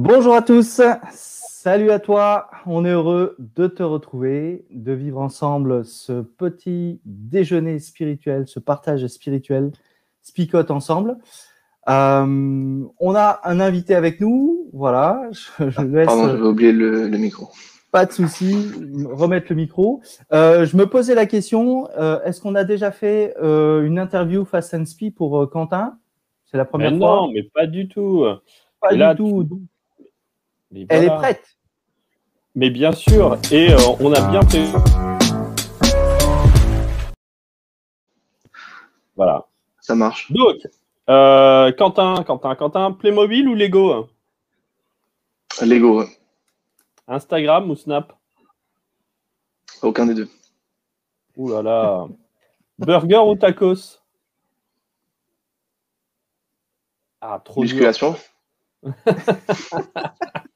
Bonjour à tous, salut à toi, on est heureux de te retrouver, de vivre ensemble ce petit déjeuner spirituel, ce partage spirituel, spicote ensemble. Euh, on a un invité avec nous, voilà, je, je laisse... Pardon, j'avais oublié le, le micro. Pas de souci, remettre le micro. Euh, je me posais la question, euh, est-ce qu'on a déjà fait euh, une interview Fast and Speed pour euh, Quentin? C'est la première Mais fois non, mais pas du tout. Pas du tout. Mais Elle est prête. Mais bien sûr, et euh, on a bien fait. Voilà. Ça marche. Donc, euh, Quentin, Quentin, Quentin, Playmobil ou Lego? Lego, ouais. Instagram ou Snap? Aucun des deux. Ouh là là. Burger ou tacos? Ah, trop dur. Musculation.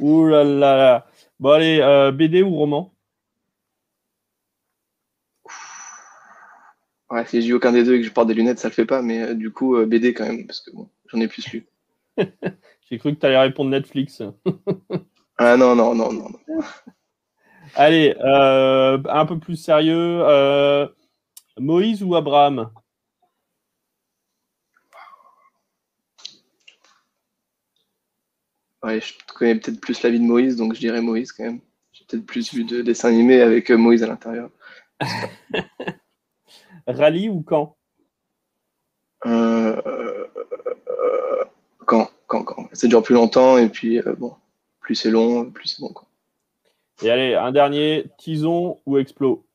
Ouh là là là. Bon, allez, euh, BD ou roman? Ouais, si je dis aucun des deux et que je porte des lunettes, ça le fait pas, mais euh, du coup, euh, BD quand même, parce que bon, j'en ai plus lu. J'ai cru que tu allais répondre Netflix. Ah non, non, non, non. non. Allez, un peu plus sérieux. Moïse ou Abraham? Ouais, je connais peut-être plus la vie de Moïse, donc je dirais Moïse quand même. J'ai peut-être plus vu de dessins animés avec euh, Moïse à l'intérieur. Rallye ou Euh, euh, euh, quand, quand, quand. Ça dure plus longtemps et puis euh, bon, plus c'est long, plus c'est bon. Quoi. Et allez, un dernier, Tison ou Explo?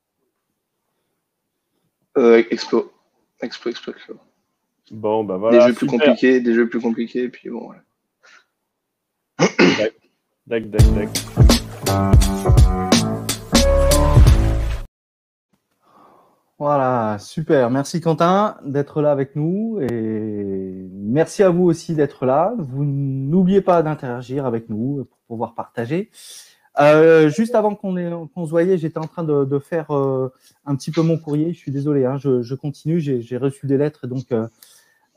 Euh, Explo. Explo, Explo, Explo. Bon, bah voilà. des jeux plus compliqués, des jeux plus compliqués, et puis bon, voilà. Voilà, super. Merci Quentin d'être là avec nous et merci à vous aussi d'être là. Vous n'oubliez pas d'interagir avec nous pour pouvoir partager. Euh, juste avant qu'on qu'on se voyait, j'étais en train de, faire euh, un petit peu mon courrier. Je suis désolé, hein, je, continue. J'ai reçu des lettres, donc euh,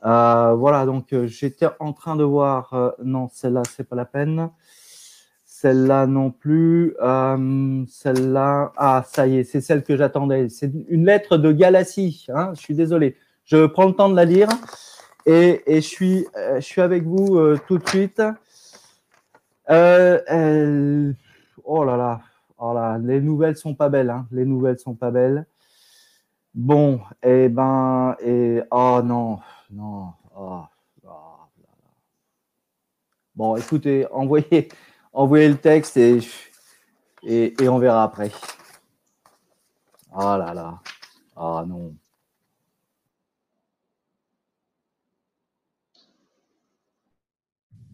voilà. Donc j'étais en train de voir. non, celle-là, c'est pas la peine. Celle-là non plus. Euh, celle-là, ah, ça y est, c'est celle que j'attendais. C'est une lettre de Galatie. Hein, je suis désolé. Je prends le temps de la lire et, et je, suis, euh, je suis avec vous euh, tout de suite. Oh là là, oh là, les nouvelles sont pas belles. Hein, les nouvelles sont pas belles. Bon, et ben, et oh non, non, oh, oh. Bon, écoutez, envoyez, envoyez le texte et, on verra après. Oh là là. Ah non.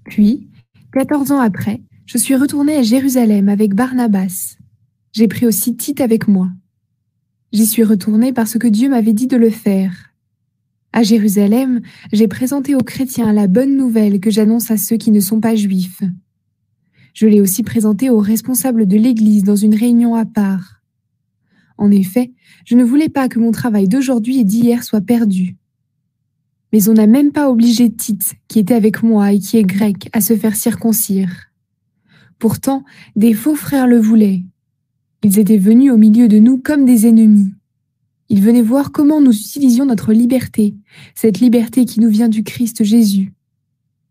Puis, 14 ans après, je suis retournée à Jérusalem avec Barnabas. J'ai pris aussi Tite avec moi. J'y suis retournée parce que Dieu m'avait dit de le faire. À Jérusalem, j'ai présenté aux chrétiens la bonne nouvelle que j'annonce à ceux qui ne sont pas juifs. Je l'ai aussi présentée aux responsables de l'Église dans une réunion à part. En effet, je ne voulais pas que mon travail d'aujourd'hui et d'hier soit perdu. Mais on n'a même pas obligé Tite, qui était avec moi et qui est grec, à se faire circoncire. Pourtant, des faux frères le voulaient. Ils étaient venus au milieu de nous comme des ennemis. Ils venaient voir comment nous utilisions notre liberté, cette liberté qui nous vient du Christ Jésus.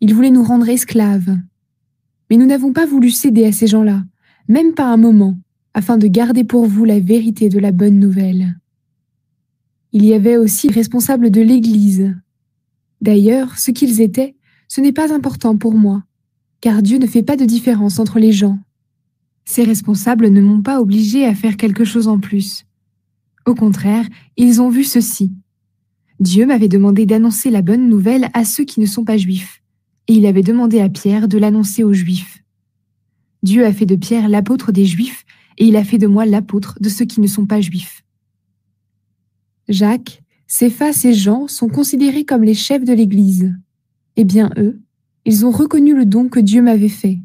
Ils voulaient nous rendre esclaves. Mais nous n'avons pas voulu céder à ces gens-là, même pas un moment, afin de garder pour vous la vérité de la bonne nouvelle. Il y avait aussi les responsables de l'Église. D'ailleurs, ce qu'ils étaient, ce n'est pas important pour moi, car Dieu ne fait pas de différence entre les gens. Ces responsables ne m'ont pas obligé à faire quelque chose en plus. Au contraire, ils ont vu ceci. Dieu m'avait demandé d'annoncer la bonne nouvelle à ceux qui ne sont pas juifs, et il avait demandé à Pierre de l'annoncer aux juifs. Dieu a fait de Pierre l'apôtre des juifs, et il a fait de moi l'apôtre de ceux qui ne sont pas juifs. Jacques, Céphas et Jean sont considérés comme les chefs de l'Église. Eh bien, eux, ils ont reconnu le don que Dieu m'avait fait.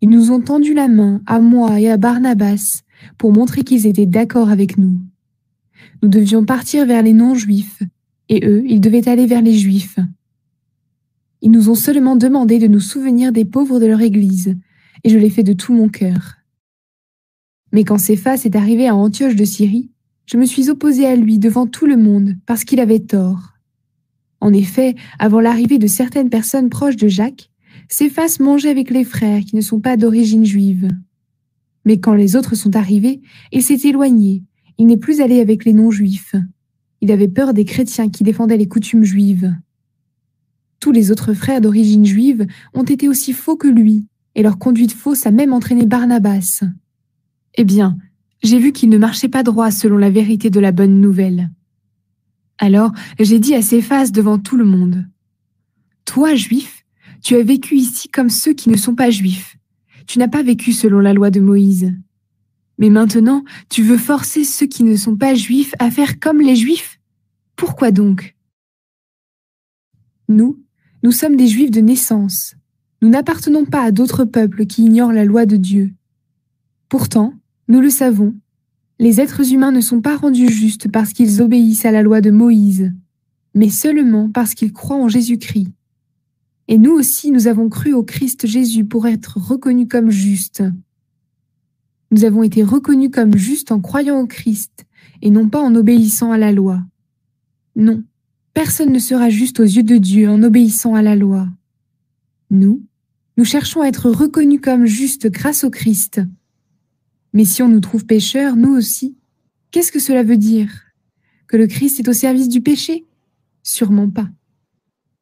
Ils nous ont tendu la main, à moi et à Barnabas, pour montrer qu'ils étaient d'accord avec nous. Nous devions partir vers les non-juifs, et eux, ils devaient aller vers les juifs. Ils nous ont seulement demandé de nous souvenir des pauvres de leur Église, et je l'ai fait de tout mon cœur. Mais quand Céphas est arrivé à Antioche de Syrie, je me suis opposé à lui devant tout le monde parce qu'il avait tort. En effet, avant l'arrivée de certaines personnes proches de Jacques, Céphas mangeait avec les frères qui ne sont pas d'origine juive. Mais quand les autres sont arrivés, il s'est éloigné, il n'est plus allé avec les non-juifs. Il avait peur des chrétiens qui défendaient les coutumes juives. Tous les autres frères d'origine juive ont été aussi faux que lui, et leur conduite fausse a même entraîné Barnabas. Eh bien, j'ai vu qu'il ne marchait pas droit selon la vérité de la bonne nouvelle. Alors j'ai dit à Céphas devant tout le monde, Toi, juif, tu as vécu ici comme ceux qui ne sont pas juifs. Tu n'as pas vécu selon la loi de Moïse. Mais maintenant, tu veux forcer ceux qui ne sont pas juifs à faire comme les juifs? Pourquoi donc? Nous, nous sommes des juifs de naissance. Nous n'appartenons pas à d'autres peuples qui ignorent la loi de Dieu. Pourtant, nous le savons, les êtres humains ne sont pas rendus justes parce qu'ils obéissent à la loi de Moïse, mais seulement parce qu'ils croient en Jésus-Christ. Et nous aussi, nous avons cru au Christ Jésus pour être reconnus comme justes. Nous avons été reconnus comme justes en croyant au Christ et non pas en obéissant à la loi. Non, personne ne sera juste aux yeux de Dieu en obéissant à la loi. Nous, nous cherchons à être reconnus comme justes grâce au Christ. Mais si on nous trouve pécheurs, nous aussi, qu'est-ce que cela veut dire? Que le Christ est au service du péché? Sûrement pas.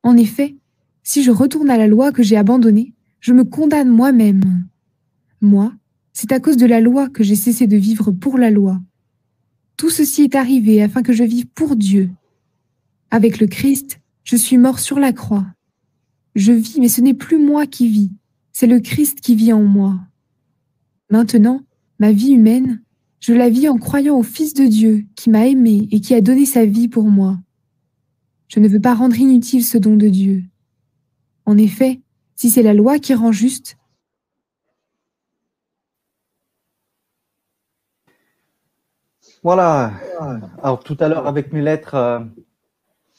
En effet, si je retourne à la loi que j'ai abandonnée, je me condamne moi-même. Moi, c'est à cause de la loi que j'ai cessé de vivre pour la loi. Tout ceci est arrivé afin que je vive pour Dieu. Avec le Christ, je suis mort sur la croix. Je vis, mais ce n'est plus moi qui vis, c'est le Christ qui vit en moi. Maintenant, Ma vie humaine, je la vis en croyant au Fils de Dieu qui m'a aimé et qui a donné sa vie pour moi. Je ne veux pas rendre inutile ce don de Dieu. En effet, si c'est la loi qui rend juste, Voilà. Alors tout à l'heure avec mes lettres, euh,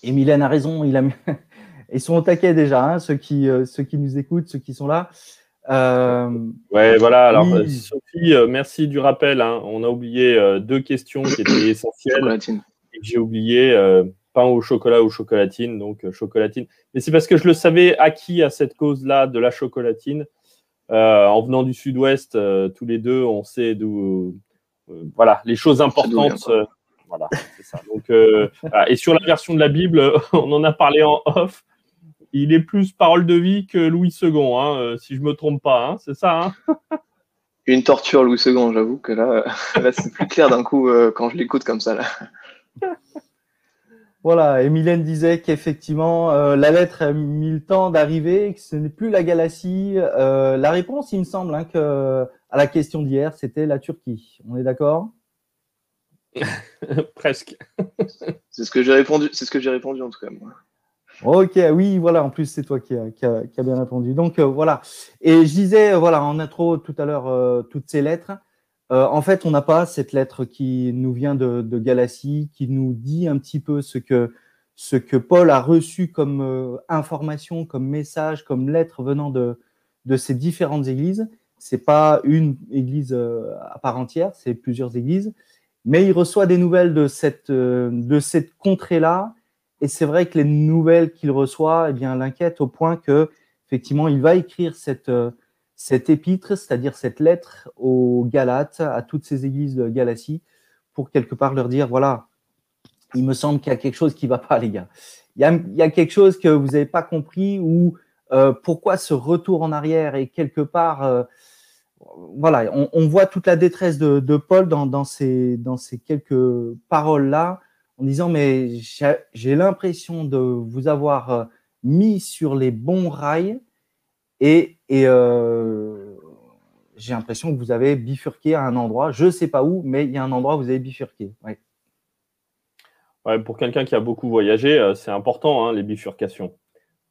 et Mylène a raison, il a ils sont au taquet déjà, hein, ceux, qui, euh, ceux qui nous écoutent, ceux qui sont là. Euh, ouais, voilà. Alors, euh, Sophie, merci du rappel. Hein. On a oublié deux questions qui étaient essentielles. J'ai oublié pain au chocolat ou chocolatine, donc chocolatine. Mais c'est parce que je le savais acquis à cette cause-là de la chocolatine. en venant du sud-ouest, tous les deux, on sait d'où. voilà, les choses importantes. Voilà, c'est ça. Donc, et sur la version de la Bible, on en a parlé en off il est plus parole de vie que Louis II, hein, euh, si je me trompe pas, hein, c'est ça hein? Une torture, Louis II, j'avoue que là, c'est plus clair d'un coup euh, quand je l'écoute comme ça. Là. Voilà, et Mylène disait qu'effectivement, euh, la lettre a mis le temps d'arriver, que ce n'est plus la Galatie. la réponse, il me semble, hein, que, à la question d'hier, c'était la Turquie. On est d'accord? Presque. c'est ce que j'ai répondu. C'est ce que j'ai répondu en tout cas. Moi. Ok, oui, voilà, en plus, c'est toi qui as a, bien répondu. Donc, euh, voilà. Et je disais, euh, voilà, en intro tout à l'heure, euh, toutes ces lettres. en fait, on n'a pas cette lettre qui nous vient de, de, Galatie, qui nous dit un petit peu ce que, ce que Paul a reçu comme information, comme message, comme lettre venant de, de ces différentes églises. C'est pas une église à part entière, c'est plusieurs églises. Mais il reçoit des nouvelles de cette, de cette contrée-là et c'est vrai que les nouvelles qu'il reçoit eh l'inquiètent au point que, effectivement, il va écrire cette, euh, cette épître, c'est-à-dire cette lettre aux Galates, à toutes ces églises de Galatie, pour quelque part leur dire voilà, il me semble qu'il y a quelque chose qui ne va pas, les gars. Il y a, quelque chose que vous n'avez pas compris ou euh, pourquoi ce retour en arrière et quelque part, euh, voilà, on, voit toute la détresse de, Paul dans, ces, dans ces quelques paroles-là, en disant mais j'ai l'impression de vous avoir euh, mis sur les bons rails et, et j'ai l'impression que vous avez bifurqué à un endroit. Je ne sais pas où, mais il y a un endroit où vous avez bifurqué. Ouais. pour quelqu'un qui a beaucoup voyagé, euh, c'est important, hein, les bifurcations.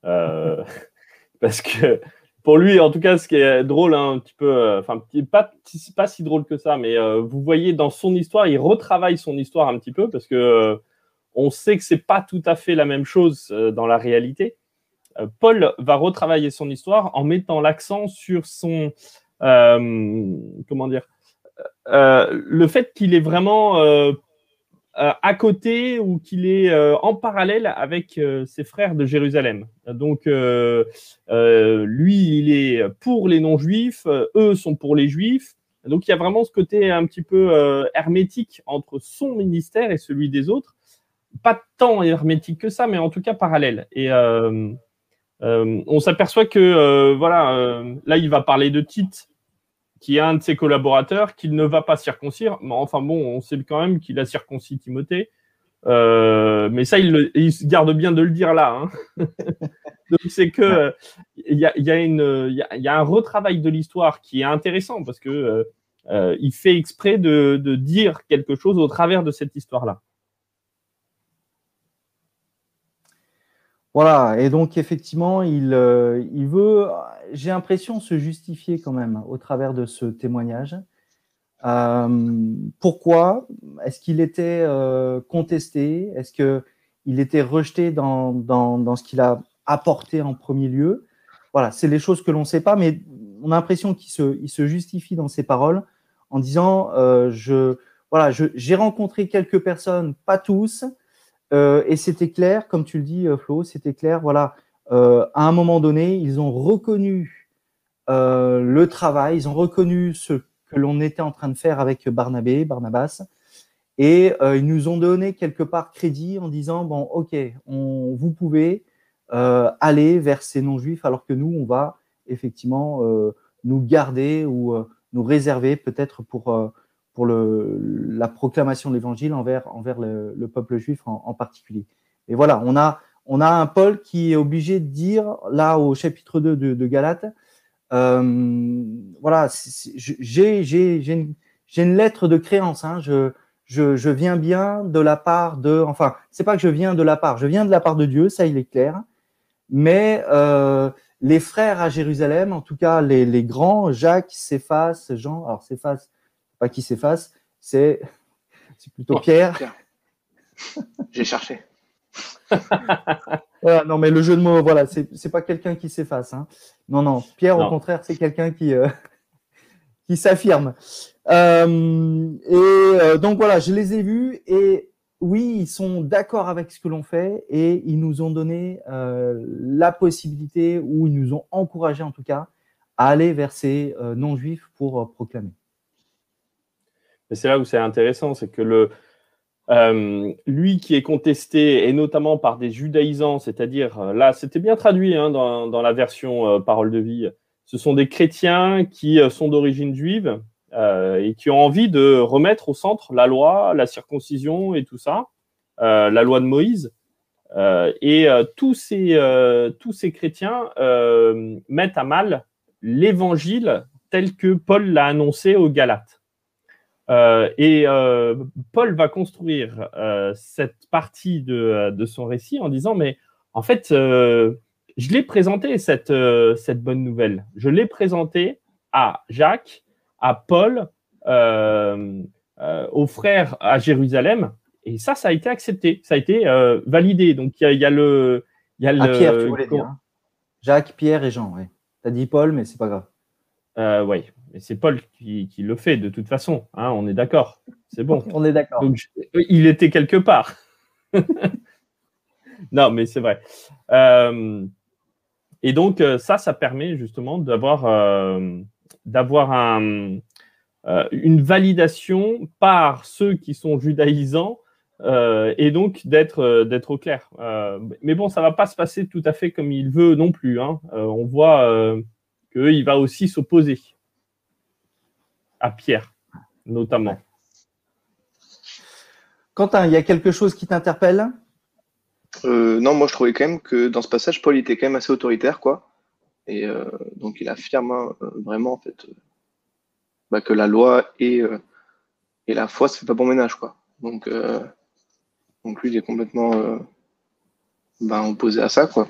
Euh, parce que pour lui, en tout cas, ce qui est drôle, hein, un petit peu, euh, enfin, pas, pas si drôle que ça, mais vous voyez dans son histoire, il retravaille son histoire un petit peu parce que on sait que c'est pas tout à fait la même chose dans la réalité. Paul va retravailler son histoire en mettant l'accent sur son, euh, comment dire, euh, le fait qu'il est vraiment euh, à côté ou qu'il est en parallèle avec ses frères de Jérusalem. Donc, lui, il est pour les non-juifs, eux sont pour les juifs. Donc, il y a vraiment ce côté un petit peu hermétique entre son ministère et celui des autres. Pas tant hermétique que ça, mais en tout cas parallèle. Et on s'aperçoit que, voilà, là, il va parler de Tite qui est un de ses collaborateurs, qu'il ne va pas circoncire. Mais enfin bon, on sait quand même qu'il a circoncis Timothée. Euh, mais ça, il, se garde bien de le dire là. Hein. Donc c'est que il y, a, un retravail de l'histoire qui est intéressant parce que euh, euh, il fait exprès de, de, dire quelque chose au travers de cette histoire-là. Voilà, et donc effectivement, il, euh, il veut, j'ai l'impression, se justifier quand même au travers de ce témoignage. Euh, pourquoi? Est-ce qu'il était euh, contesté? Est-ce qu'il était rejeté dans, dans, dans ce qu'il a apporté en premier lieu? Voilà, c'est les choses que l'on ne sait pas, mais on a l'impression qu'il se, il se justifie dans ses paroles en disant je, voilà, j'ai rencontré quelques personnes, pas tous, euh, et c'était clair, comme tu le dis, euh, Flo, c'était clair. Voilà, euh, à un moment donné, ils ont reconnu le travail, ils ont reconnu ce que l'on était en train de faire avec Barnabé, Barnabas, et ils nous ont donné quelque part crédit en disant bon, ok, vous pouvez aller vers ces non-juifs, alors que nous, on va effectivement nous garder ou nous réserver peut-être pour pour la proclamation de l'évangile envers, le, peuple juif en, particulier. Et voilà, on a, un Paul qui est obligé de dire, là au chapitre 2 de, de Galates, euh, voilà, j'ai une, lettre de créance, hein, je, viens bien de la part de, enfin, c'est pas que je viens de la part, je viens de la part de Dieu, ça il est clair, mais euh, les frères à Jérusalem, en tout cas les, les grands, Jacques, Céphas, Jean, alors Céphas, pas qui s'efface, c'est plutôt Pierre. J'ai cherché. non, mais le jeu de mots, voilà, c'est pas quelqu'un qui s'efface. Hein. Non, non, Pierre, au contraire, c'est quelqu'un qui, euh, qui s'affirme. Euh, et euh, donc voilà, je les ai vus et oui, ils sont d'accord avec ce que l'on fait et ils nous ont donné la possibilité, ou ils nous ont encouragé en tout cas, à aller vers ces non-juifs pour proclamer c'est là où c'est intéressant, c'est que le, euh, lui qui est contesté, et notamment par des judaïsants, c'est-à-dire, euh, là, c'était bien traduit hein, dans, la version euh, Parole de vie, ce sont des chrétiens qui sont d'origine juive et qui ont envie de remettre au centre la loi, la circoncision et tout ça, la loi de Moïse. et tous, ces, tous ces chrétiens mettent à mal l'évangile tel que Paul l'a annoncé aux Galates. Euh, et euh, Paul va construire euh, cette partie de, de, son récit en disant, mais en fait, je l'ai présenté, cette, cette bonne nouvelle. Je l'ai présenté à Jacques, à Paul, aux frères à Jérusalem, et ça, ça a été accepté, ça a été validé. Donc, il y, a le... Y a le Pierre, tu voulais dire. Hein. Jacques, Pierre et Jean, oui. Tu as dit Paul, mais c'est pas grave. Oui, mais c'est Paul qui, le fait de toute façon. Hein, on est d'accord. C'est bon. on est d'accord. il était quelque part. non, mais c'est vrai. Euh, et donc, euh, ça, ça permet justement d'avoir d'avoir un, une validation par ceux qui sont judaïsants et donc d'être d'être au clair. mais bon, ça va pas se passer tout à fait comme il veut non plus. Hein. on voit qu'il va aussi s'opposer à Pierre, notamment. Quentin, il y a quelque chose qui t'interpelle? Euh, Non, moi je trouvais quand même que dans ce passage, Paul était quand même assez autoritaire, quoi. Et euh, donc il affirme hein, euh, vraiment en fait bah, que la loi et, et la foi, ça fait pas bon ménage, quoi. Donc, donc lui, il est complètement bah, opposé à ça, quoi.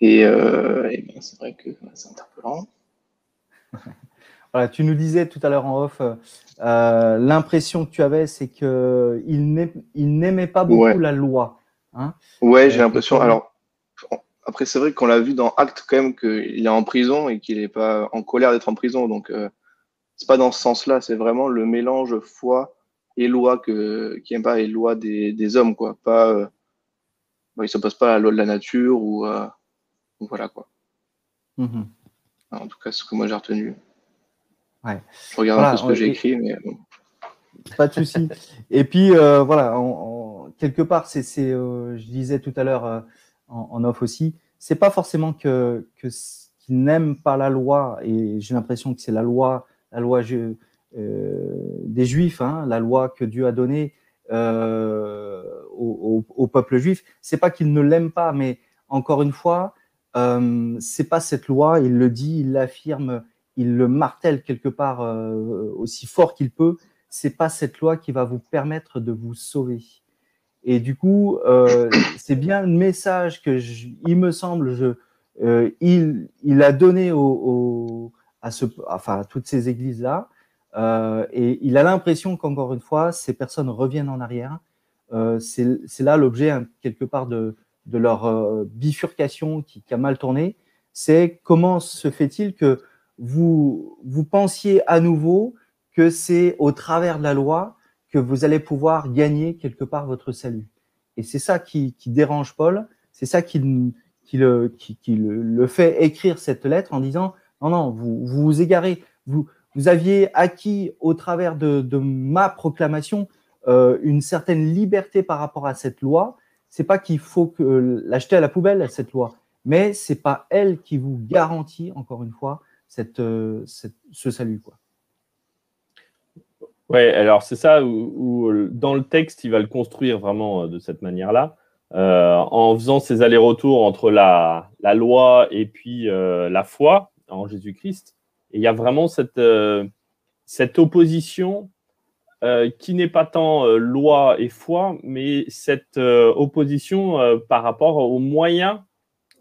Et, ben, c'est vrai que c'est interpellant. Voilà, tu nous disais tout à l'heure en off, euh, l'impression que tu avais, c'est qu'il n'aimait pas beaucoup la loi. Hein ouais, j'ai euh, l'impression. Alors, après, c'est vrai qu'on l'a vu dans Acte quand même qu'il est en prison et qu'il n'est pas en colère d'être en prison. Donc, euh, c'est pas dans ce sens-là. C'est vraiment le mélange foi et loi que, qui n'aime pas et loi des, des, hommes, quoi. Pas, euh, ne il s'oppose pas à la loi de la nature ou, voilà, quoi. Mmh en tout cas, ce que moi j'ai retenu. Je regarde un peu ce que j'ai écrit, mais Pas de souci. Et puis, euh, voilà, quelque part, c'est, euh, je disais tout à l'heure euh, en, off aussi, c'est pas forcément que, que qu'ils n'aiment pas la loi, et j'ai l'impression que c'est la loi, la loi des Juifs, hein, la loi que Dieu a donnée au, au, peuple juif. C'est pas qu'ils ne l'aiment pas, mais encore une fois, c'est pas cette loi. Il le dit, il l'affirme il le martèle quelque part euh, aussi fort qu'il peut, c'est pas cette loi qui va vous permettre de vous sauver. Et du coup, euh, c'est bien le message que, il me semble, je, euh, il, il, a donné au, à, ce, enfin, à toutes ces églises-là. et il a l'impression qu'encore une fois, ces personnes reviennent en arrière. c'est là l'objet, hein, quelque part, de, de leur bifurcation qui, qui, a mal tourné. C'est comment se fait-il que vous, vous pensiez à nouveau que c'est au travers de la loi que vous allez pouvoir gagner quelque part votre salut. Et c'est ça qui, qui, dérange Paul, c'est ça qui, qui, le, qui, qui le, fait écrire cette lettre en disant non, non, vous vous, vous égarez, vous, vous aviez acquis au travers de, de ma proclamation euh, une certaine liberté par rapport à cette loi. C'est pas qu'il faut que l'acheter à la poubelle cette loi, mais c'est pas elle qui vous garantit encore une fois euh, cette, ce salut. Quoi. Ouais, alors c'est ça où, dans le texte, il va le construire vraiment euh, de cette manière-là, euh, en faisant ces allers-retours entre la, la, loi et puis la foi en Jésus-Christ. Et il y a vraiment cette, cette opposition qui n'est pas tant loi et foi, mais cette opposition par rapport aux moyens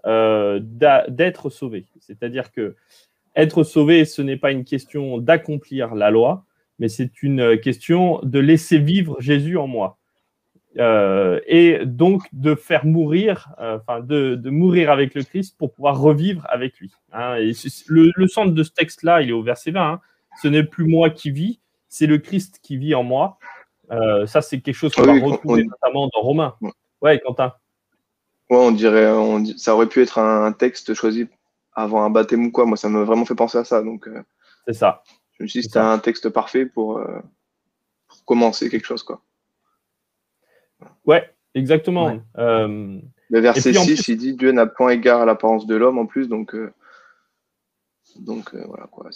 d'être sauvé. C'est-à-dire que être sauvé, ce n'est pas une question d'accomplir la loi, mais c'est une question de laisser vivre Jésus en moi. Euh, et donc de faire mourir, euh, enfin de, mourir avec le Christ pour pouvoir revivre avec lui. Hein. Et le, centre de ce texte-là, il est au verset 20. Hein. Ce n'est plus moi qui vis, c'est le Christ qui vit en moi. Euh, ça, c'est quelque chose qu'on va retrouver notamment dans Romains. Ouais, Quentin. Ouais, on dirait, ça aurait pu être un texte choisi avant un baptême ou quoi. Moi, ça m'a vraiment fait penser à ça. Donc, euh, c'est ça. Je me suis dit, c'était un texte parfait pour, euh, pour, commencer quelque chose, quoi. Ouais, exactement. Euh, le verset 6, il dit Dieu n'a point égard à l'apparence de l'homme en plus, donc, donc voilà quoi.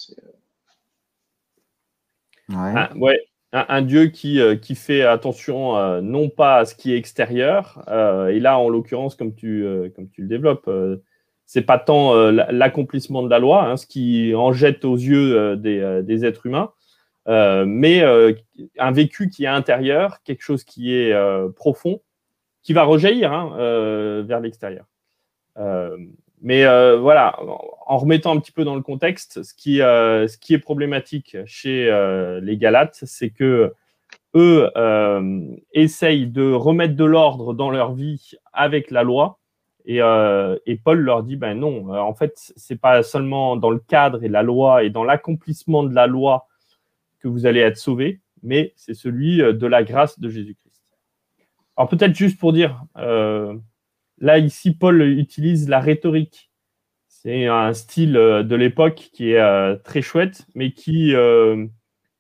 ouais. Ah, Un, Dieu qui, qui fait attention non pas à ce qui est extérieur, et là en l'occurrence, comme, tu comme tu le développes, c'est pas tant euh, l'accomplissement de la loi, hein, ce qui en jette aux yeux euh, euh, des, êtres humains, mais un vécu qui est intérieur, quelque chose qui est profond, qui va rejaillir hein, vers l'extérieur. mais voilà, en remettant un petit peu dans le contexte, ce qui, ce qui est problématique chez les Galates, c'est que eux essayent de remettre de l'ordre dans leur vie avec la loi, euh, et, Paul leur dit, ben non, euh, en fait, c'est pas seulement dans le cadre et la loi et dans l'accomplissement de la loi que vous allez être sauvés, mais c'est celui euh, de la grâce de Jésus-Christ. Alors peut-être juste pour dire, là ici, Paul utilise la rhétorique. C'est un style de l'époque qui est très chouette, mais qui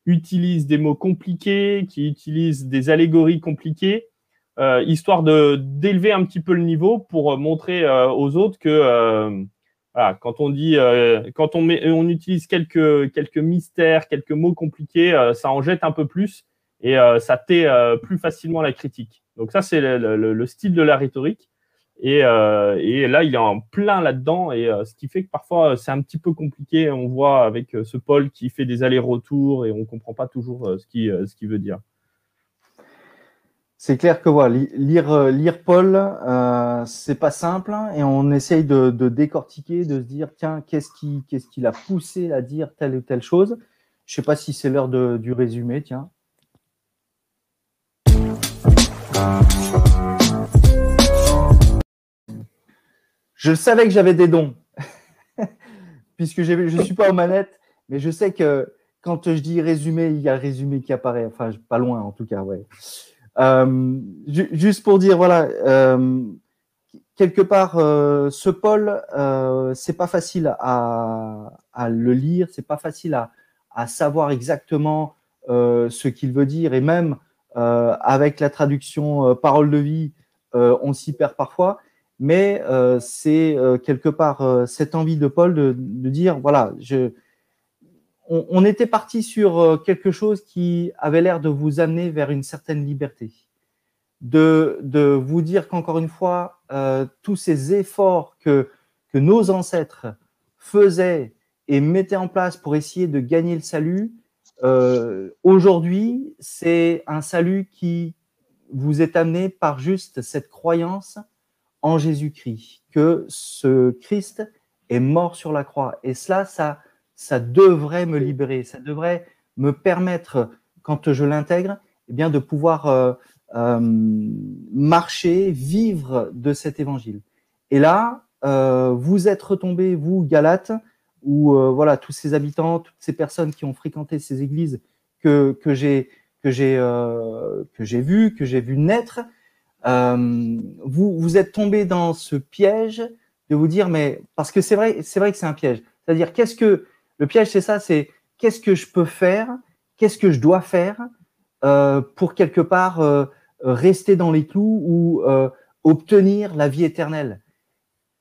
utilise des mots compliqués, qui utilise des allégories compliquées, histoire de d'élever un petit peu le niveau pour montrer aux autres que quand on dit, quand on, met, on utilise quelques, quelques mystères, quelques mots compliqués, ça en jette un peu plus et ça tait plus facilement la critique. Donc ça, c'est le, style de la rhétorique. Euh, et, là, il est en plein là-dedans, et euh, ce qui fait que parfois c'est un petit peu compliqué. On voit avec euh, ce Paul qui fait des allers-retours et on comprend pas toujours ce qu'il ce veut dire. C'est clair que voilà, lire, lire Paul, euh, c'est pas simple, hein, et on essaye de, décortiquer, de se dire tiens, qu'est-ce qui, qui l'a poussé à dire telle ou telle chose. Je sais pas si c'est l'heure du résumé, tiens. Je savais que j'avais des dons, puisque je ne suis pas aux manettes, mais je sais que quand je dis résumé, il y a résumé qui apparaît, enfin pas loin en tout cas, ouais. Euh, juste pour dire, voilà, euh, quelque part, euh, ce Paul, c'est pas facile à, le lire, c'est pas facile à, savoir exactement ce qu'il veut dire, et même avec la traduction parole de vie, on s'y perd parfois, mais c'est quelque part cette envie de Paul de, dire, voilà, je, on, était parti sur quelque chose qui avait l'air de vous amener vers une certaine liberté, de, de vous dire qu'encore une fois, tous ces efforts que, que nos ancêtres faisaient et mettaient en place pour essayer de gagner le salut, euh, aujourd'hui, c'est un salut qui vous est amené par juste cette croyance en Jésus-Christ, que ce Christ est mort sur la croix. Et cela, ça, ça devrait me libérer, ça devrait me permettre, quand je l'intègre, eh bien, de pouvoir euh, euh, marcher, vivre de cet évangile. Et là, vous êtes retombés, vous, Galates, euh, voilà tous ces habitants, toutes ces personnes qui ont fréquenté ces églises que, que j'ai que j'ai euh, que j'ai vu, que j'ai vu naître, euh, vous vous êtes tombé dans ce piège de vous dire mais parce que c'est vrai c'est vrai que c'est un piège. C'est-à-dire qu'est-ce que le piège c'est ça, c'est qu'est-ce que je peux faire, qu'est-ce que je dois faire euh, pour quelque part euh, rester dans les clous ou euh, obtenir la vie éternelle.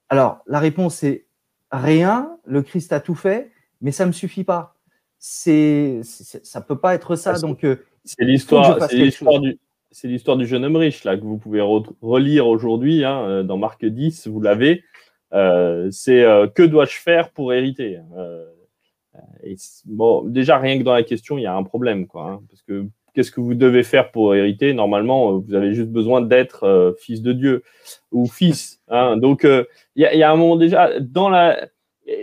Alors la réponse est rien, le Christ a tout fait, mais ça ne me suffit pas. C'est, ça peut pas être ça. donc, c'est l'histoire, c'est l'histoire du, c'est l'histoire du jeune homme riche là que vous pouvez relire aujourd'hui hein, dans Marc 10. Vous l'avez. Euh, c'est que dois-je faire pour hériter? Bon, déjà rien que dans la question, il y a un problème quoi, hein, parce que qu'est-ce que vous devez faire pour hériter? Normalement, vous avez juste besoin d'être fils de Dieu ou fils. Hein. Donc, il y, a un moment déjà dans la.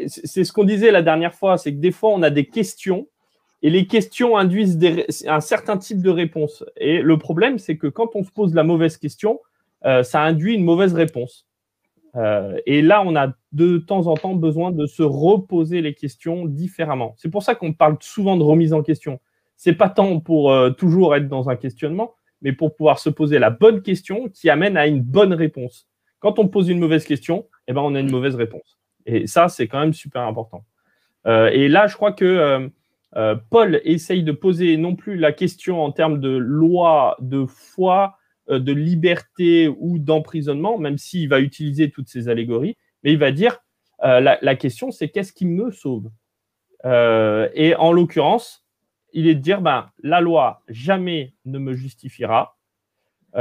C'est ce qu'on disait la dernière fois, c'est que des fois on a des questions et les questions induisent un certain type de réponse. Et le problème, c'est que quand on se pose la mauvaise question, euh, ça induit une mauvaise réponse. Euh, et là, on a de temps en temps besoin de se reposer les questions différemment. C'est pour ça qu'on parle souvent de remise en question. C'est pas tant pour euh, toujours être dans un questionnement, mais pour pouvoir se poser la bonne question qui amène à une bonne réponse. Quand on pose une mauvaise question, eh ben, on a une mauvaise réponse. Et ça, c'est quand même super important. Euh, et là, je crois que Paul essaye de poser non plus la question en termes de loi, de foi, de liberté ou d'emprisonnement, même s'il va utiliser toutes ces allégories, mais il va dire la, question, c'est qu'est-ce qui me sauve? Et en l'occurrence, il est de dire ben, la loi jamais ne me justifiera,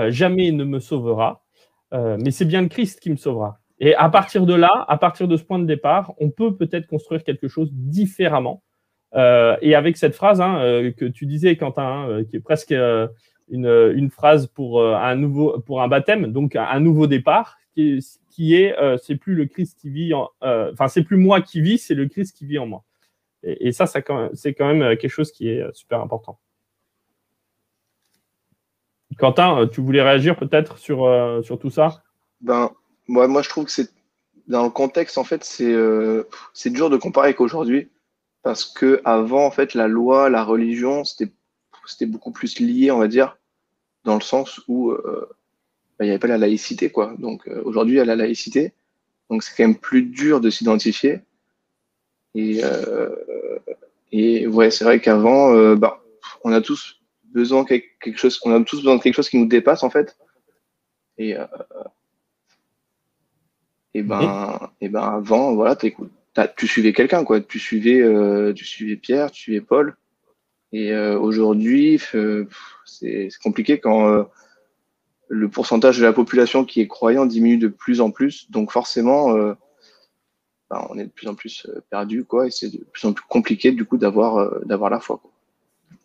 jamais ne me sauvera, mais c'est bien le Christ qui me sauvera. Et à partir de là, à partir de ce point de départ, on peut peut-être construire quelque chose différemment. Euh, et avec cette phrase hein, euh, que tu disais, Quentin, hein, euh, qui est presque une, une, phrase pour un nouveau, pour un baptême, donc un nouveau départ, qui est, qui est c'est plus le Christ qui vit, enfin c'est plus moi qui vis, c'est le Christ qui vit en moi. Et, ça, c'est quand même quelque chose qui est super important. Quentin, tu voulais réagir peut-être sur, sur tout ça? Ben, moi, moi, je trouve que c'est dans le contexte, en fait, c'est euh, dur de comparer avec aujourd'hui parce que avant, en fait, la loi, la religion, c'était c'était beaucoup plus lié, on va dire, dans le sens où euh, bah, il n'y avait pas la laïcité, quoi. Donc euh, aujourd'hui, il y a la laïcité, donc c'est quand même plus dur de s'identifier. Et et ouais, c'est vrai qu'avant, bah, on a tous besoin de quelque chose, on a tous besoin de quelque chose qui nous dépasse en fait. Et, et ben, et ben avant, voilà, tu suivais quelqu'un quoi. Tu suivais, tu suivais Pierre, tu suivais Paul. Et aujourd'hui, c'est compliqué quand le pourcentage de la population qui est croyant diminue de plus en plus. Donc forcément, euh, bah, on est de plus en plus euh, perdu, quoi, et c'est de plus en plus compliqué du coup d'avoir euh, d'avoir la foi. Quoi.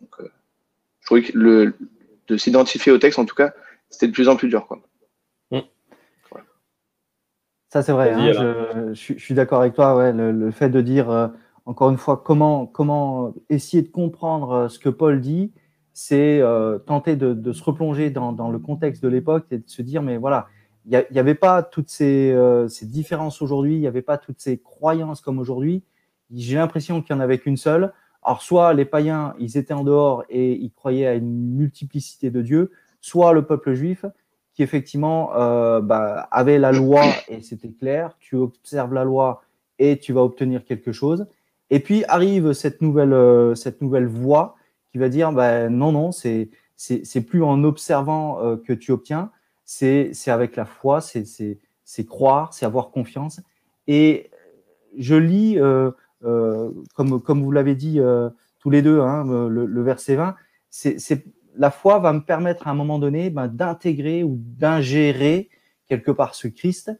Donc, je trouvais que le, de s'identifier au texte, en tout cas, c'était de plus en plus dur, quoi. Mmh. Ça c'est vrai. Hein, je, suis d'accord avec toi. Ouais, le, fait de dire encore une fois comment essayer de comprendre ce que Paul dit c'est euh, tenter de, se replonger dans, le contexte de l'époque et de se dire, mais voilà, il n'y avait pas toutes euh, ces, différences aujourd'hui, il n'y avait pas toutes ces croyances comme aujourd'hui. J'ai l'impression qu'il n'y en avait qu'une seule. Alors, soit les païens, ils étaient en dehors et ils croyaient à une multiplicité de dieux, soit le peuple juif, qui effectivement euh, bah, avait la loi et c'était clair, tu observes la loi et tu vas obtenir quelque chose. Et puis arrive cette nouvelle, cette nouvelle voie qui va dire bah, non, non, c'est c'est plus en observant euh, que tu obtiens, c'est avec la foi, c'est croire, c'est avoir confiance. Et je lis, euh, euh, comme, comme vous l'avez dit tous les deux, hein, le, verset 20, c'est la foi va me permettre à un moment donné ben, d'intégrer ou d'ingérer quelque part ce Christ.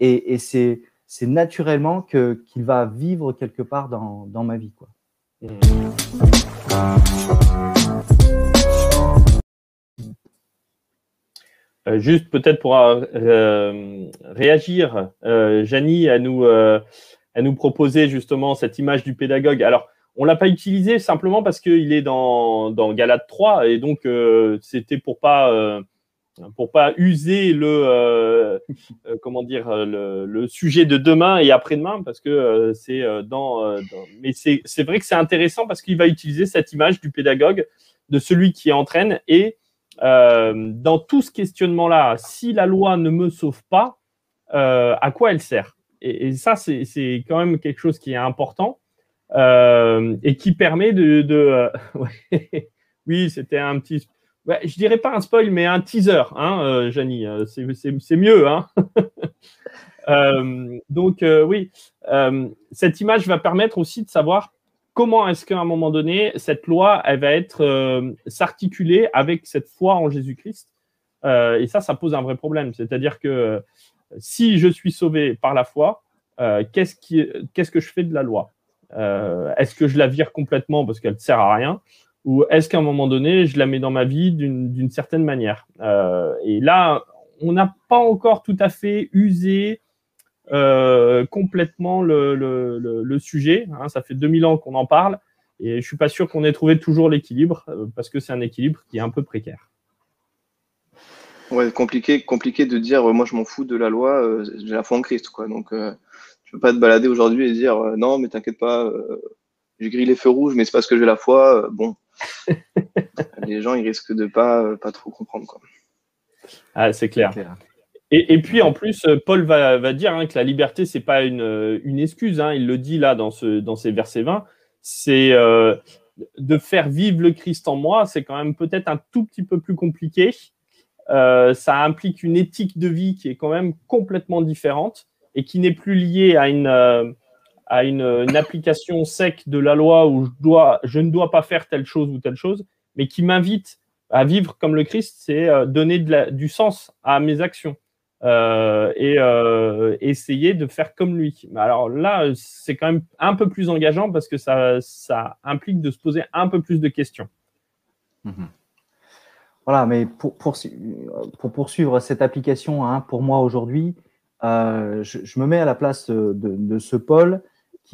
Et, et c'est naturellement qu'il va vivre quelque part dans, dans ma vie. Quoi. Euh, juste peut-être pour euh, euh, réagir, Janie, à nous, à nous proposer justement cette image du pédagogue. Alors, on l'a pas utilisé simplement parce qu'il est dans, dans Galate 3 et donc c'était pour pas pour pas user le euh, euh, comment dire le, le, sujet de demain et après-demain parce que euh, c'est dans, mais c'est c'est vrai que c'est intéressant parce qu'il va utiliser cette image du pédagogue de celui qui entraîne et dans tout ce questionnement là si la loi ne me sauve pas à quoi elle sert? Et, ça c'est c'est quand même quelque chose qui est important et qui permet de oui c'était un petit je je dirais pas un spoil, mais un teaser, hein, euh, Janie. Euh, c'est mieux. Hein euh, donc, oui, cette image va permettre aussi de savoir comment est-ce qu'à un moment donné, cette loi, elle va être s'articuler avec cette foi en Jésus-Christ. et ça, ça pose un vrai problème. C'est-à-dire que si je suis sauvé par la foi, qu'est-ce que je fais de la loi? Est-ce que je la vire complètement parce qu'elle ne sert à rien? Ou est-ce qu'à un moment donné, je la mets dans ma vie d'une certaine manière? Euh, Et là, on n'a pas encore tout à fait usé euh, complètement le, sujet. Hein, ça fait 2000 ans qu'on en parle et je suis pas sûr qu'on ait trouvé toujours l'équilibre euh, parce que c'est un équilibre qui est un peu précaire. Ouais, compliqué, compliqué de dire moi je m'en fous de la loi, j'ai la foi en Christ quoi. Donc je peux pas te balader aujourd'hui et dire non mais t'inquiète pas, j'ai grillé les feux rouges mais c'est parce que j'ai la foi. bon, les gens, ils risquent de pas, euh, pas trop comprendre. Quoi. Ah, c'est clair. Et, et, puis en plus, euh, Paul va, va dire hein, que la liberté, c'est pas une, euh, une excuse. Hein, il le dit là dans, ce, dans ces versets 20. C'est de faire vivre le Christ en moi. C'est quand même peut-être un tout petit peu plus compliqué. ça implique une éthique de vie qui est quand même complètement différente et qui n'est plus liée à une, à une, application sec de la loi où je, dois, je ne dois pas faire telle chose ou telle chose, mais qui m'invite à vivre comme le Christ, c'est euh, donner du sens à mes actions euh, et euh, essayer de faire comme lui. Alors là, c'est quand même un peu plus engageant parce que ça, implique de se poser un peu plus de questions. Mhm. Voilà, mais pour, pour, pour, poursuivre cette application, hein, pour moi aujourd'hui, je, je, me mets à la place de, de ce Paul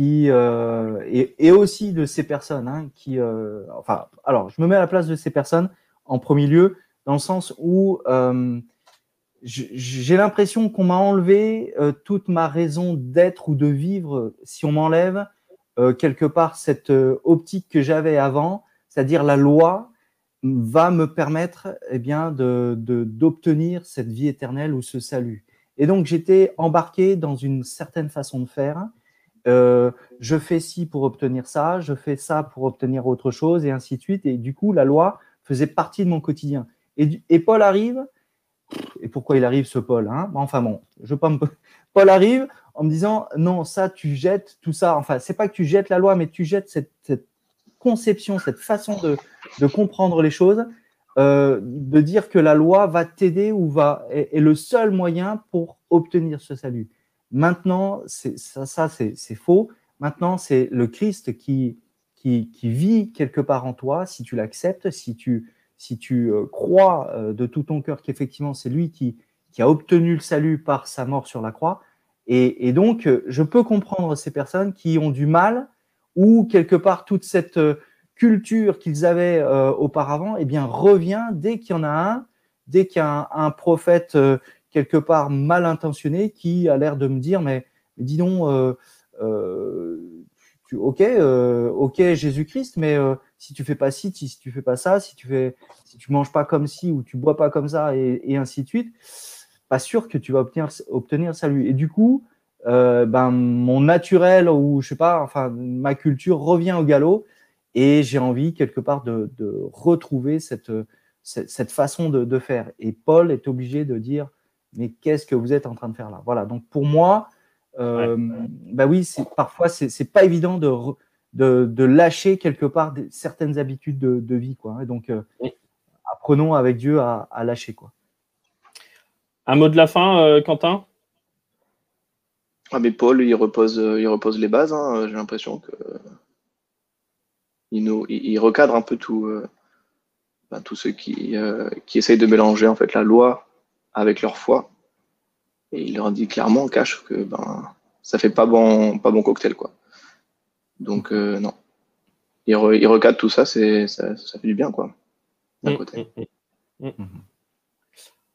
euh, et, aussi de ces personnes hein, qui euh, enfin alors je me mets à la place de ces personnes en premier lieu dans le sens où euh, j'ai l'impression qu'on m'a enlevé toute ma raison d'être ou de vivre si on m'enlève quelque part cette optique que j'avais avant c'est-à-dire la loi va me permettre eh bien de d'obtenir cette vie éternelle ou ce salut. Et donc j'étais embarqué dans une certaine façon de faire euh, je fais ci pour obtenir ça, je fais ça pour obtenir autre chose, et ainsi de suite. Et du coup, la loi faisait partie de mon quotidien. Et, Paul arrive, et pourquoi il arrive ce Paul hein? Enfin bon, je pas Paul arrive en me disant non, ça tu jettes tout ça. Enfin, c'est pas que tu jettes la loi, mais tu jettes cette, conception, cette façon de, comprendre les choses, euh, de dire que la loi va t'aider ou va est, le seul moyen pour obtenir ce salut. Maintenant, ça, c'est faux. Maintenant, c'est le Christ qui, vit quelque part en toi, si tu l'acceptes, si tu, euh, crois euh, de tout ton cœur qu'effectivement c'est lui qui, a obtenu le salut par sa mort sur la croix. Et, donc, je peux comprendre ces personnes qui ont du mal ou quelque part toute cette euh, culture qu'ils avaient auparavant, eh revient dès qu'il y en a un, dès qu'il y a un, prophète quelque part mal intentionné qui a l'air de me dire, mais, dis donc, ok, ok Jésus-Christ, mais si tu fais pas ci, si tu fais pas ça, si tu fais, si tu manges pas comme ci ou tu bois pas comme ça et, ainsi de suite, pas sûr que tu vas obtenir, obtenir salut. Et du coup, euh, ben mon naturel ou je sais pas, enfin ma culture revient au galop et j'ai envie quelque part de, retrouver cette, cette, façon de, faire. Et Paul est obligé de dire mais qu'est-ce que vous êtes en train de faire là? Voilà. Donc pour moi, euh, bah oui, parfois c'est pas évident de de, lâcher quelque part certaines habitudes de, vie. Quoi. Et donc, euh, apprenons avec Dieu à, lâcher. Quoi. Un mot de la fin, euh, Quentin? Ah, mais Paul, il repose, il repose les bases. Hein. J'ai l'impression que il, nous, il, recadre un peu tout, ben, tous ceux qui, qui essayent de mélanger en fait la loi avec leur foi. Et il leur dit clairement en cache que ben ça fait pas bon, pas bon cocktail quoi. Donc, euh, non. Il, recadre tout ça, c'est, ça, fait du bien, quoi. D'un mm, côté. Mm, mm,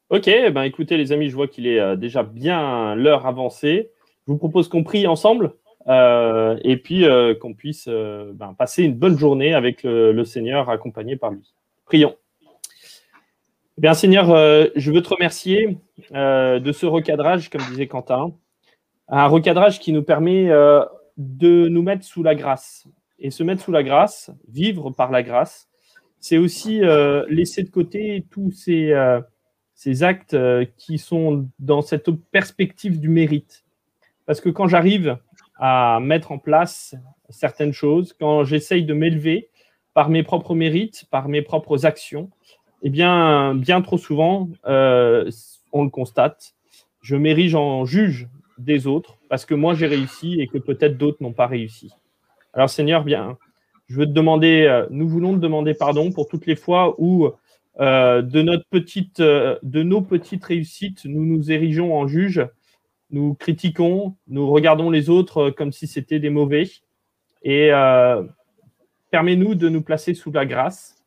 ok, ben écoutez, les amis, je vois qu'il est euh, déjà bien l'heure avancée. Je vous propose qu'on prie ensemble euh, et puis qu'on puisse ben, passer une bonne journée avec le, Seigneur accompagné par lui. Prions. Eh bien, Seigneur, je veux te remercier de ce recadrage, comme disait Quentin. Un recadrage qui nous permet de nous mettre sous la grâce. Et se mettre sous la grâce, vivre par la grâce, c'est aussi euh, laisser de côté tous ces, euh, ces actes euh, qui sont dans cette perspective du mérite. Parce que quand j'arrive à mettre en place certaines choses, quand j'essaye de m'élever par mes propres mérites, par mes propres actions, eh bien, bien trop souvent, on le constate, je m'érige en juge des autres parce que moi j'ai réussi et que peut-être d'autres n'ont pas réussi. Alors Seigneur, bien, je veux te demander, euh, nous voulons te demander pardon pour toutes les fois où euh, de, notre petite, euh, de nos petites réussites, nous nous érigeons en juge, nous critiquons, nous regardons les autres comme si c'était des mauvais. Et permets-nous de nous placer sous la grâce,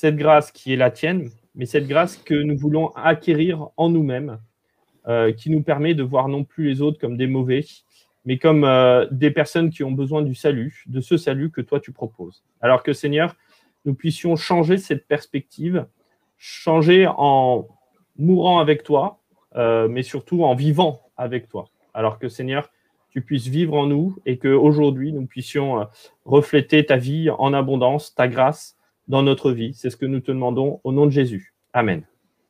cette grâce qui est la tienne, mais cette grâce que nous voulons acquérir en nous-mêmes euh, qui nous permet de voir non plus les autres comme des mauvais, mais comme euh, des personnes qui ont besoin du salut, de ce salut que toi tu proposes. Alors que Seigneur, nous puissions changer cette perspective, changer en mourant avec toi, euh, mais surtout en vivant avec toi. Alors que Seigneur, tu puisses vivre en nous et qu'aujourd'hui, nous puissions refléter ta vie en abondance, ta grâce dans notre vie. C'est ce que nous te demandons au nom de Jésus. Amen.